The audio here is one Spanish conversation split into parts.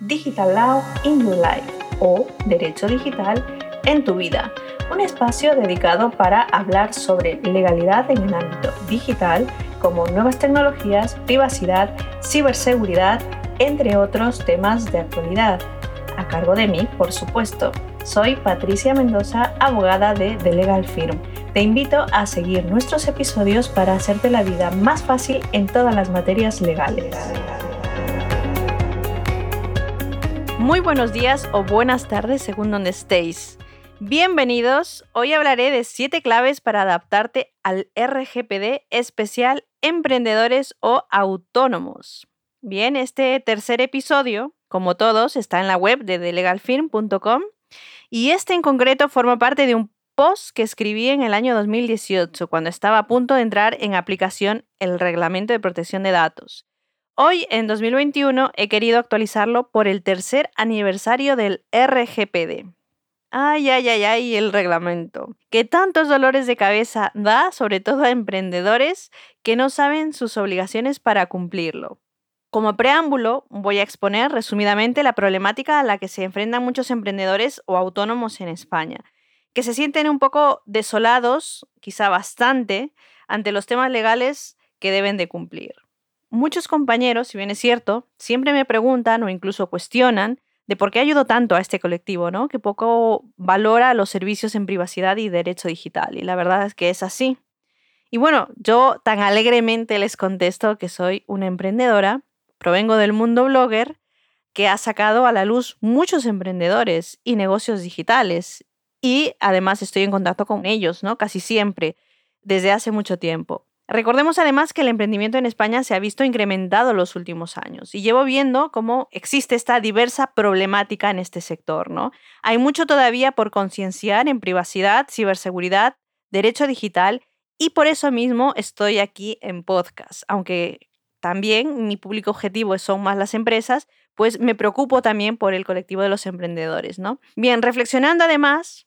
Digital Law in Your Life o Derecho Digital en tu vida, un espacio dedicado para hablar sobre legalidad en el ámbito digital como nuevas tecnologías, privacidad, ciberseguridad, entre otros temas de actualidad. A cargo de mí, por supuesto. Soy Patricia Mendoza, abogada de The Legal Firm. Te invito a seguir nuestros episodios para hacerte la vida más fácil en todas las materias legales. Muy buenos días o buenas tardes según donde estéis. Bienvenidos. Hoy hablaré de 7 claves para adaptarte al RGPD especial emprendedores o autónomos. Bien, este tercer episodio, como todos, está en la web de thelegalfirm.com y este en concreto forma parte de un post que escribí en el año 2018, cuando estaba a punto de entrar en aplicación el Reglamento de Protección de Datos. Hoy, en 2021, he querido actualizarlo por el tercer aniversario del RGPD. Ay, ay, ay, ay, el reglamento. Que tantos dolores de cabeza da, sobre todo a emprendedores que no saben sus obligaciones para cumplirlo. Como preámbulo, voy a exponer resumidamente la problemática a la que se enfrentan muchos emprendedores o autónomos en España, que se sienten un poco desolados, quizá bastante, ante los temas legales que deben de cumplir. Muchos compañeros, si bien es cierto, siempre me preguntan o incluso cuestionan de por qué ayudo tanto a este colectivo, ¿no? Que poco valora los servicios en privacidad y derecho digital. Y la verdad es que es así. Y bueno, yo tan alegremente les contesto que soy una emprendedora, provengo del mundo blogger, que ha sacado a la luz muchos emprendedores y negocios digitales. Y además estoy en contacto con ellos, ¿no? Casi siempre, desde hace mucho tiempo. Recordemos además que el emprendimiento en España se ha visto incrementado en los últimos años y llevo viendo cómo existe esta diversa problemática en este sector. ¿no? Hay mucho todavía por concienciar en privacidad, ciberseguridad, derecho digital y por eso mismo estoy aquí en podcast, aunque también mi público objetivo son más las empresas, pues me preocupo también por el colectivo de los emprendedores. ¿no? Bien, reflexionando además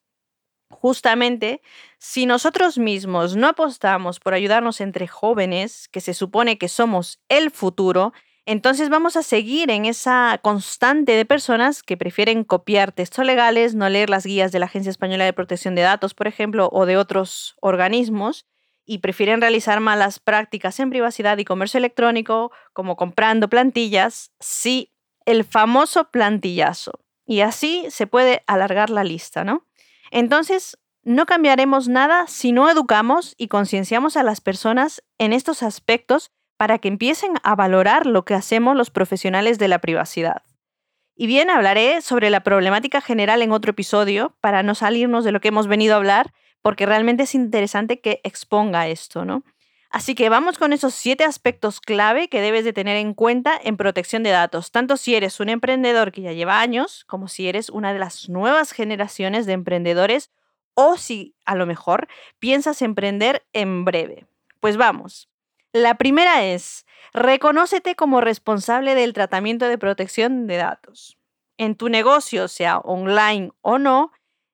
justamente, si nosotros mismos no apostamos por ayudarnos entre jóvenes, que se supone que somos el futuro, entonces vamos a seguir en esa constante de personas que prefieren copiar textos legales, no leer las guías de la Agencia Española de Protección de Datos, por ejemplo, o de otros organismos, y prefieren realizar malas prácticas en privacidad y comercio electrónico, como comprando plantillas, sí, el famoso plantillazo. Y así se puede alargar la lista, ¿no? Entonces, no cambiaremos nada si no educamos y concienciamos a las personas en estos aspectos para que empiecen a valorar lo que hacemos los profesionales de la privacidad. Y bien, hablaré sobre la problemática general en otro episodio para no salirnos de lo que hemos venido a hablar, porque realmente es interesante que exponga esto, ¿no? Así que vamos con esos siete aspectos clave que debes de tener en cuenta en protección de datos, tanto si eres un emprendedor que ya lleva años, como si eres una de las nuevas generaciones de emprendedores o si a lo mejor piensas emprender en breve. Pues vamos. La primera es, reconócete como responsable del tratamiento de protección de datos. En tu negocio, sea online o no,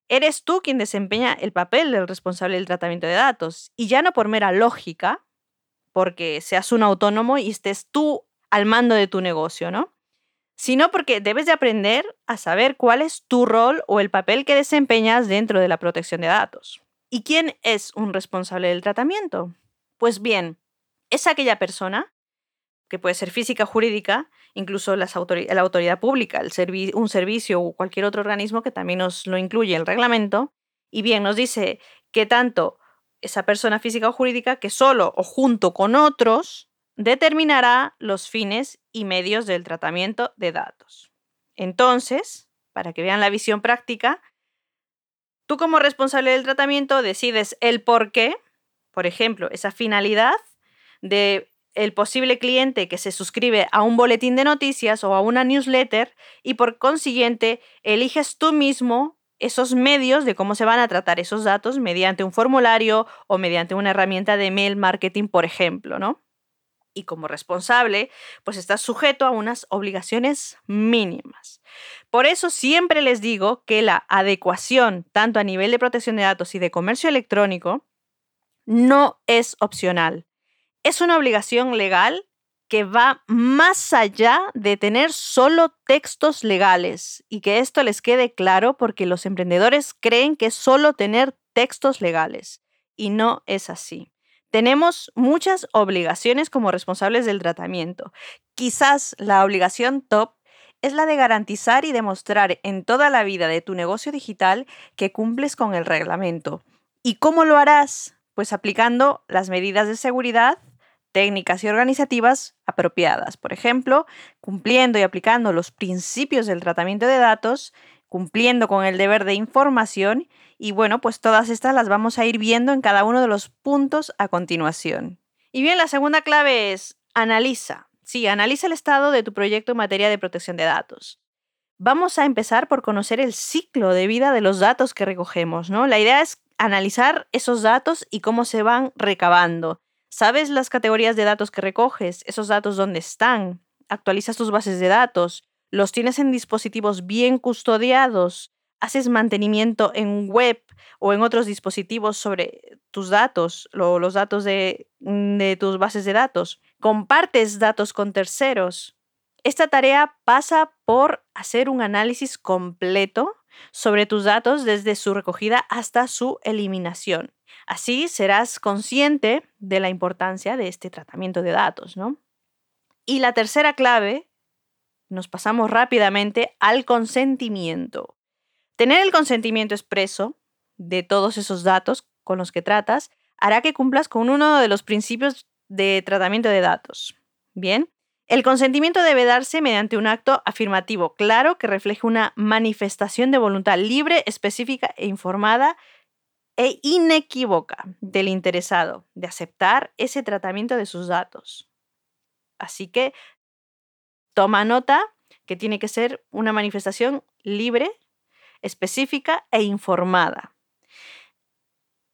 eres tú quien desempeña el papel del responsable del tratamiento de datos. Y ya no por mera lógica, porque seas un autónomo y estés tú al mando de tu negocio, ¿no? Sino porque debes de aprender a saber cuál es tu rol o el papel que desempeñas dentro de la protección de datos. ¿Y quién es un responsable del tratamiento? Pues bien, es aquella persona, que puede ser física, jurídica, incluso la autoridad pública, un servicio o cualquier otro organismo que también nos lo incluye el reglamento, y bien nos dice que tanto esa persona física o jurídica que solo o junto con otros determinará los fines y medios del tratamiento de datos. Entonces, para que vean la visión práctica, tú como responsable del tratamiento decides el por qué, por ejemplo, esa finalidad de el posible cliente que se suscribe a un boletín de noticias o a una newsletter y por consiguiente eliges tú mismo esos medios de cómo se van a tratar esos datos mediante un formulario o mediante una herramienta de mail marketing, por ejemplo, ¿no? Y como responsable, pues estás sujeto a unas obligaciones mínimas. Por eso siempre les digo que la adecuación, tanto a nivel de protección de datos y de comercio electrónico, no es opcional. Es una obligación legal que va más allá de tener solo textos legales y que esto les quede claro porque los emprendedores creen que es solo tener textos legales y no es así. Tenemos muchas obligaciones como responsables del tratamiento. Quizás la obligación top es la de garantizar y demostrar en toda la vida de tu negocio digital que cumples con el reglamento. ¿Y cómo lo harás? Pues aplicando las medidas de seguridad técnicas y organizativas apropiadas. Por ejemplo, cumpliendo y aplicando los principios del tratamiento de datos, cumpliendo con el deber de información y bueno, pues todas estas las vamos a ir viendo en cada uno de los puntos a continuación. Y bien, la segunda clave es analiza. Sí, analiza el estado de tu proyecto en materia de protección de datos. Vamos a empezar por conocer el ciclo de vida de los datos que recogemos, ¿no? La idea es analizar esos datos y cómo se van recabando. ¿Sabes las categorías de datos que recoges? ¿Esos datos dónde están? ¿Actualizas tus bases de datos? ¿Los tienes en dispositivos bien custodiados? ¿Haces mantenimiento en web o en otros dispositivos sobre tus datos, o los datos de, de tus bases de datos? ¿Compartes datos con terceros? Esta tarea pasa por hacer un análisis completo sobre tus datos desde su recogida hasta su eliminación. Así serás consciente de la importancia de este tratamiento de datos, ¿no? Y la tercera clave, nos pasamos rápidamente al consentimiento. Tener el consentimiento expreso de todos esos datos con los que tratas hará que cumplas con uno de los principios de tratamiento de datos. Bien, el consentimiento debe darse mediante un acto afirmativo claro que refleje una manifestación de voluntad libre, específica e informada e inequívoca del interesado de aceptar ese tratamiento de sus datos. Así que toma nota que tiene que ser una manifestación libre, específica e informada.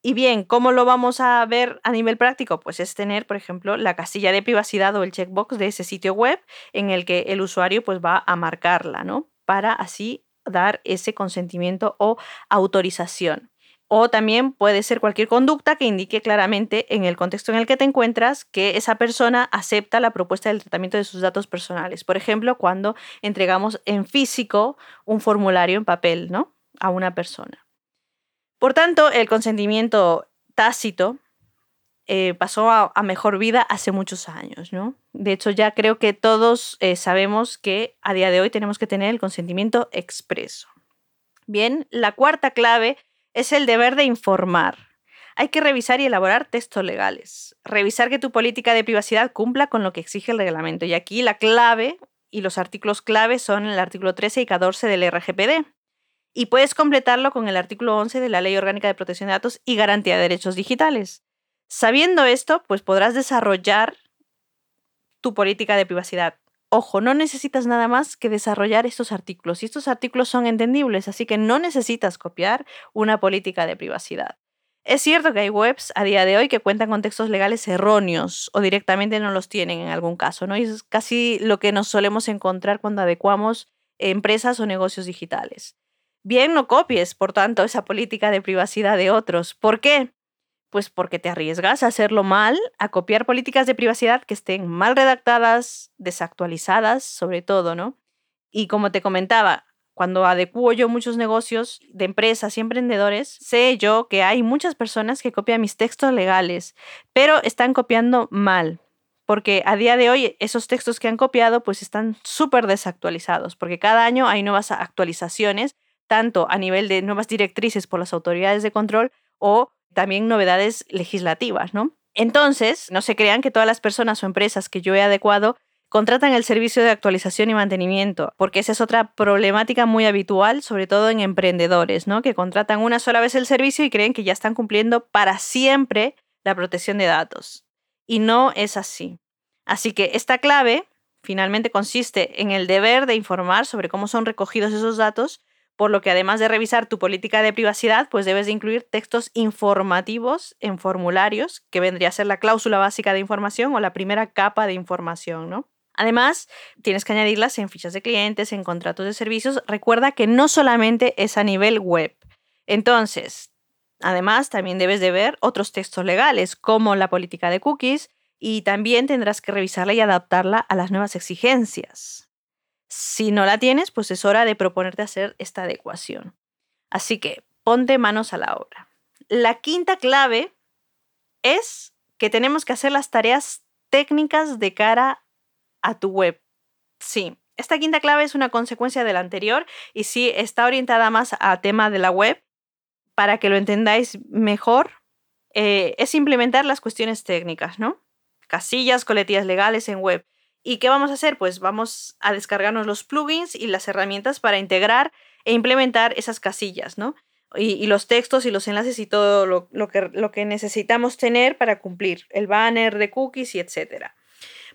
Y bien, ¿cómo lo vamos a ver a nivel práctico? Pues es tener, por ejemplo, la casilla de privacidad o el checkbox de ese sitio web en el que el usuario pues va a marcarla, ¿no? Para así dar ese consentimiento o autorización. O también puede ser cualquier conducta que indique claramente en el contexto en el que te encuentras que esa persona acepta la propuesta del tratamiento de sus datos personales. Por ejemplo, cuando entregamos en físico un formulario en papel ¿no? a una persona. Por tanto, el consentimiento tácito eh, pasó a, mejor vida hace muchos años. ¿no? De hecho, ya creo que todos eh, sabemos que a día de hoy tenemos que tener el consentimiento expreso. Bien, la cuarta clave es el deber de informar. Hay que revisar y elaborar textos legales. Revisar que tu política de privacidad cumpla con lo que exige el reglamento. Y aquí la clave y los artículos clave son el artículo 13 y 14 del RGPD. Y puedes completarlo con el artículo 11 de la Ley Orgánica de Protección de Datos y Garantía de Derechos Digitales. Sabiendo esto, pues podrás desarrollar tu política de privacidad. Ojo, no necesitas nada más que desarrollar estos artículos y estos artículos son entendibles, así que no necesitas copiar una política de privacidad. Es cierto que hay webs a día de hoy que cuentan con textos legales erróneos o directamente no los tienen en algún caso, ¿no? Y es casi lo que nos solemos encontrar cuando adecuamos empresas o negocios digitales. Bien, no copies, por tanto, esa política de privacidad de otros. ¿Por qué? Pues porque te arriesgas a hacerlo mal, a copiar políticas de privacidad que estén mal redactadas, desactualizadas, sobre todo, ¿no? Y como te comentaba, cuando adecuo yo muchos negocios de empresas y emprendedores, sé yo que hay muchas personas que copian mis textos legales, pero están copiando mal. Porque a día de hoy esos textos que han copiado pues están súper desactualizados, porque cada año hay nuevas actualizaciones, tanto a nivel de nuevas directrices por las autoridades de control o también novedades legislativas, ¿no? Entonces, no se crean que todas las personas o empresas que yo he adecuado contratan el servicio de actualización y mantenimiento, porque esa es otra problemática muy habitual, sobre todo en emprendedores, ¿no? Que contratan una sola vez el servicio y creen que ya están cumpliendo para siempre la protección de datos. Y no es así. Así que esta clave finalmente consiste en el deber de informar sobre cómo son recogidos esos datos por lo que además de revisar tu política de privacidad, pues debes de incluir textos informativos en formularios, que vendría a ser la cláusula básica de información o la primera capa de información, ¿no? Además, tienes que añadirlas en fichas de clientes, en contratos de servicios. Recuerda que no solamente es a nivel web. Entonces, además, también debes de ver otros textos legales, como la política de cookies, y también tendrás que revisarla y adaptarla a las nuevas exigencias. Si no la tienes, pues es hora de proponerte hacer esta adecuación. Así que ponte manos a la obra. La quinta clave es que tenemos que hacer las tareas técnicas de cara a tu web. Sí, esta quinta clave es una consecuencia de la anterior y sí está orientada más a tema de la web. Para que lo entendáis mejor, eh, es implementar las cuestiones técnicas, ¿no? Casillas, coletillas legales en web. ¿Y qué vamos a hacer? Pues vamos a descargarnos los plugins y las herramientas para integrar e implementar esas casillas, ¿no? Y, los textos y los enlaces y todo lo, que, lo que necesitamos tener para cumplir, el banner de cookies y etcétera.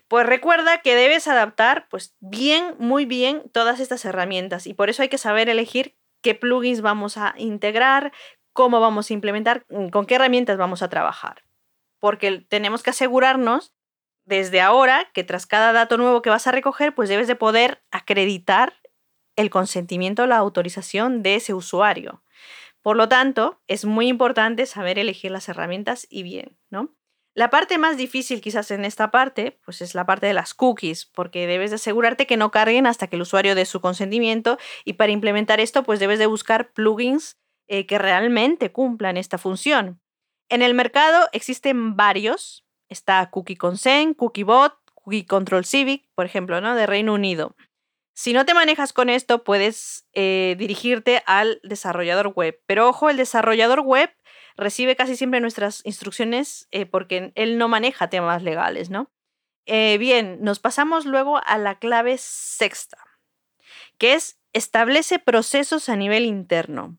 Pues recuerda que debes adaptar pues bien, muy bien todas estas herramientas y por eso hay que saber elegir qué plugins vamos a integrar, cómo vamos a implementar, mm, con qué herramientas vamos a trabajar. Porque tenemos que asegurarnos desde ahora que tras cada dato nuevo que vas a recoger, pues debes de poder acreditar el consentimiento o la autorización de ese usuario. Por lo tanto, es muy importante saber elegir las herramientas y bien, ¿no? La parte más difícil quizás en esta parte, pues es la parte de las cookies, porque debes de asegurarte que no carguen hasta que el usuario dé su consentimiento y para implementar esto, pues debes de buscar plugins eh, que realmente cumplan esta función. En el mercado existen varios, está Cookie Consent, CookieBot, Cookie Control Civic, por ejemplo, ¿no? de Reino Unido. Si no te manejas con esto, puedes eh, dirigirte al desarrollador web. Pero ojo, el desarrollador web recibe casi siempre nuestras instrucciones eh, porque él no maneja temas legales, ¿no? Eh, bien, nos pasamos luego a la clave sexta, que es establece procesos a nivel interno.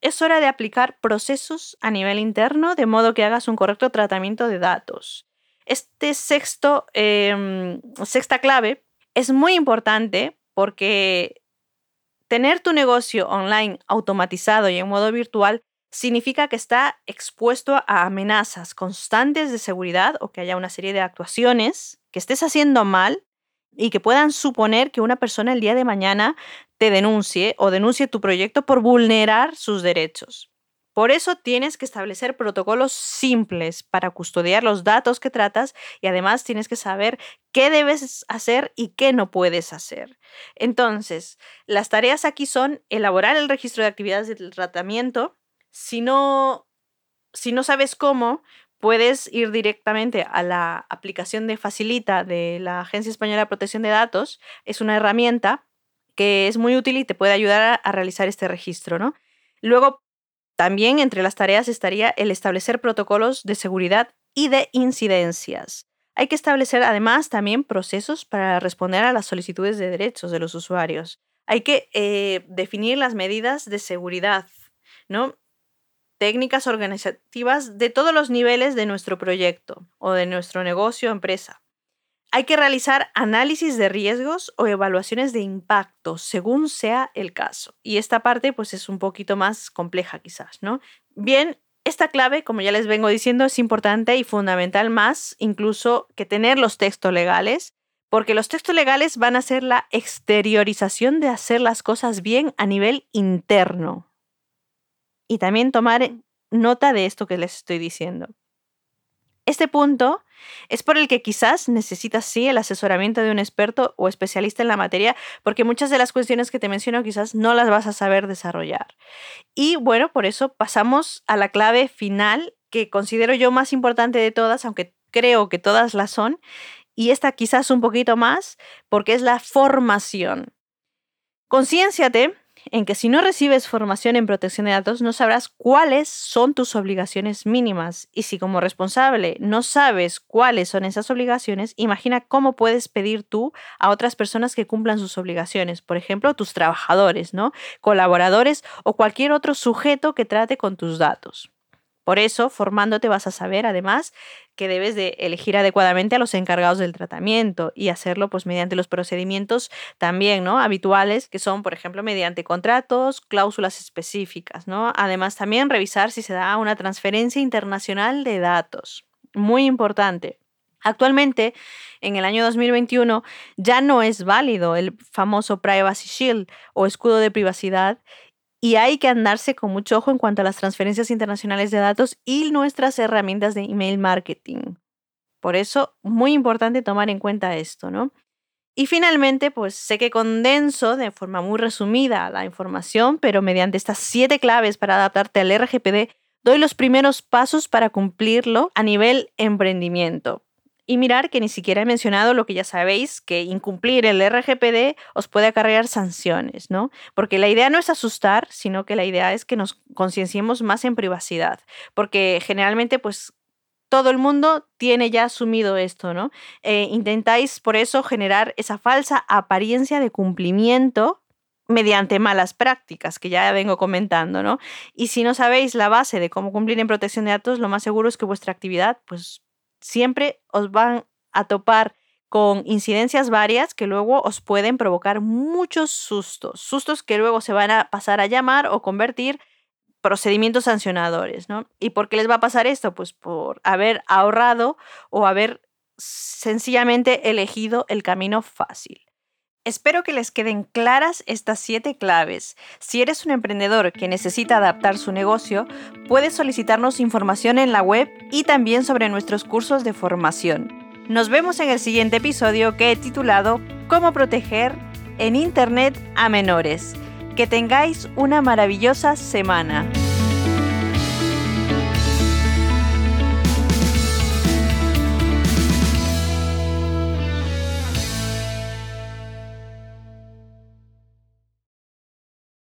Es hora de aplicar procesos a nivel interno de modo que hagas un correcto tratamiento de datos. Este sexto, em, sexta clave es muy importante porque tener tu negocio online automatizado y en modo virtual significa que está expuesto a amenazas constantes de seguridad o que haya una serie de actuaciones que estés haciendo mal y que puedan suponer que una persona el día de mañana te denuncie o denuncie tu proyecto por vulnerar sus derechos. Por eso tienes que establecer protocolos simples para custodiar los datos que tratas y además tienes que saber qué debes hacer y qué no puedes hacer. Entonces, las tareas aquí son elaborar el registro de actividades de tratamiento, si no, si no sabes cómo, puedes ir directamente a la aplicación de Facilita de la Agencia Española de Protección de Datos. Es una herramienta que es muy útil y te puede ayudar a, realizar este registro, ¿no? Luego, también entre las tareas estaría el establecer protocolos de seguridad y de incidencias. Hay que establecer además también procesos para responder a las solicitudes de derechos de los usuarios. Hay que eh, definir las medidas de seguridad, ¿no? técnicas organizativas de todos los niveles de nuestro proyecto o de nuestro negocio o empresa. Hay que realizar análisis de riesgos o evaluaciones de impacto según sea el caso. Y esta parte pues es un poquito más compleja quizás, ¿no? Bien, esta clave, como ya les vengo diciendo, es importante y fundamental más incluso que tener los textos legales, porque los textos legales van a ser la exteriorización de hacer las cosas bien a nivel interno, y también tomar nota de esto que les estoy diciendo. Este punto es por el que quizás necesitas sí el asesoramiento de un experto o especialista en la materia, porque muchas de las cuestiones que te menciono quizás no las vas a saber desarrollar. Y bueno, por eso pasamos a la clave final que considero yo más importante de todas, aunque creo que todas las son, y esta quizás un poquito más, porque es la formación. Concienciate en que si no recibes formación en protección de datos, no sabrás cuáles son tus obligaciones mínimas. Y si como responsable no sabes cuáles son esas obligaciones, imagina cómo puedes pedir tú a otras personas que cumplan sus obligaciones. Por ejemplo, tus trabajadores, ¿no? Colaboradores o cualquier otro sujeto que trate con tus datos. Por eso, formándote vas a saber además que debes de elegir adecuadamente a los encargados del tratamiento y hacerlo pues mediante los procedimientos también, ¿no? habituales que son, por ejemplo, mediante contratos, cláusulas específicas, ¿no? Además también revisar si se da una transferencia internacional de datos. Muy importante. Actualmente, en el año 2021, ya no es válido el famoso Privacy Shield o escudo de privacidad y hay que andarse con mucho ojo en cuanto a las transferencias internacionales de datos y nuestras herramientas de email marketing. Por eso, muy importante tomar en cuenta esto, ¿no? Y finalmente, pues sé que condenso de forma muy resumida la información, pero mediante estas siete claves para adaptarte al RGPD, doy los primeros pasos para cumplirlo a nivel emprendimiento. Y mirar que ni siquiera he mencionado lo que ya sabéis, que incumplir el RGPD os puede acarrear sanciones, ¿no? Porque la idea no es asustar, sino que la idea es que nos concienciemos más en privacidad. Porque generalmente, pues todo el mundo tiene ya asumido esto, ¿no? Eh, intentáis por eso generar esa falsa apariencia de cumplimiento mediante malas prácticas, que ya vengo comentando, ¿no? Y si no sabéis la base de cómo cumplir en protección de datos, lo más seguro es que vuestra actividad, pues siempre os van a topar con incidencias varias que luego os pueden provocar muchos sustos, sustos que luego se van a pasar a llamar o convertir procedimientos sancionadores, ¿no? ¿Y por qué les va a pasar esto? Pues por haber ahorrado o haber sencillamente elegido el camino fácil. Espero que les queden claras estas siete claves. Si eres un emprendedor que necesita adaptar su negocio, puedes solicitarnos información en la web y también sobre nuestros cursos de formación. Nos vemos en el siguiente episodio que he titulado Cómo proteger en Internet a menores. Que tengáis una maravillosa semana.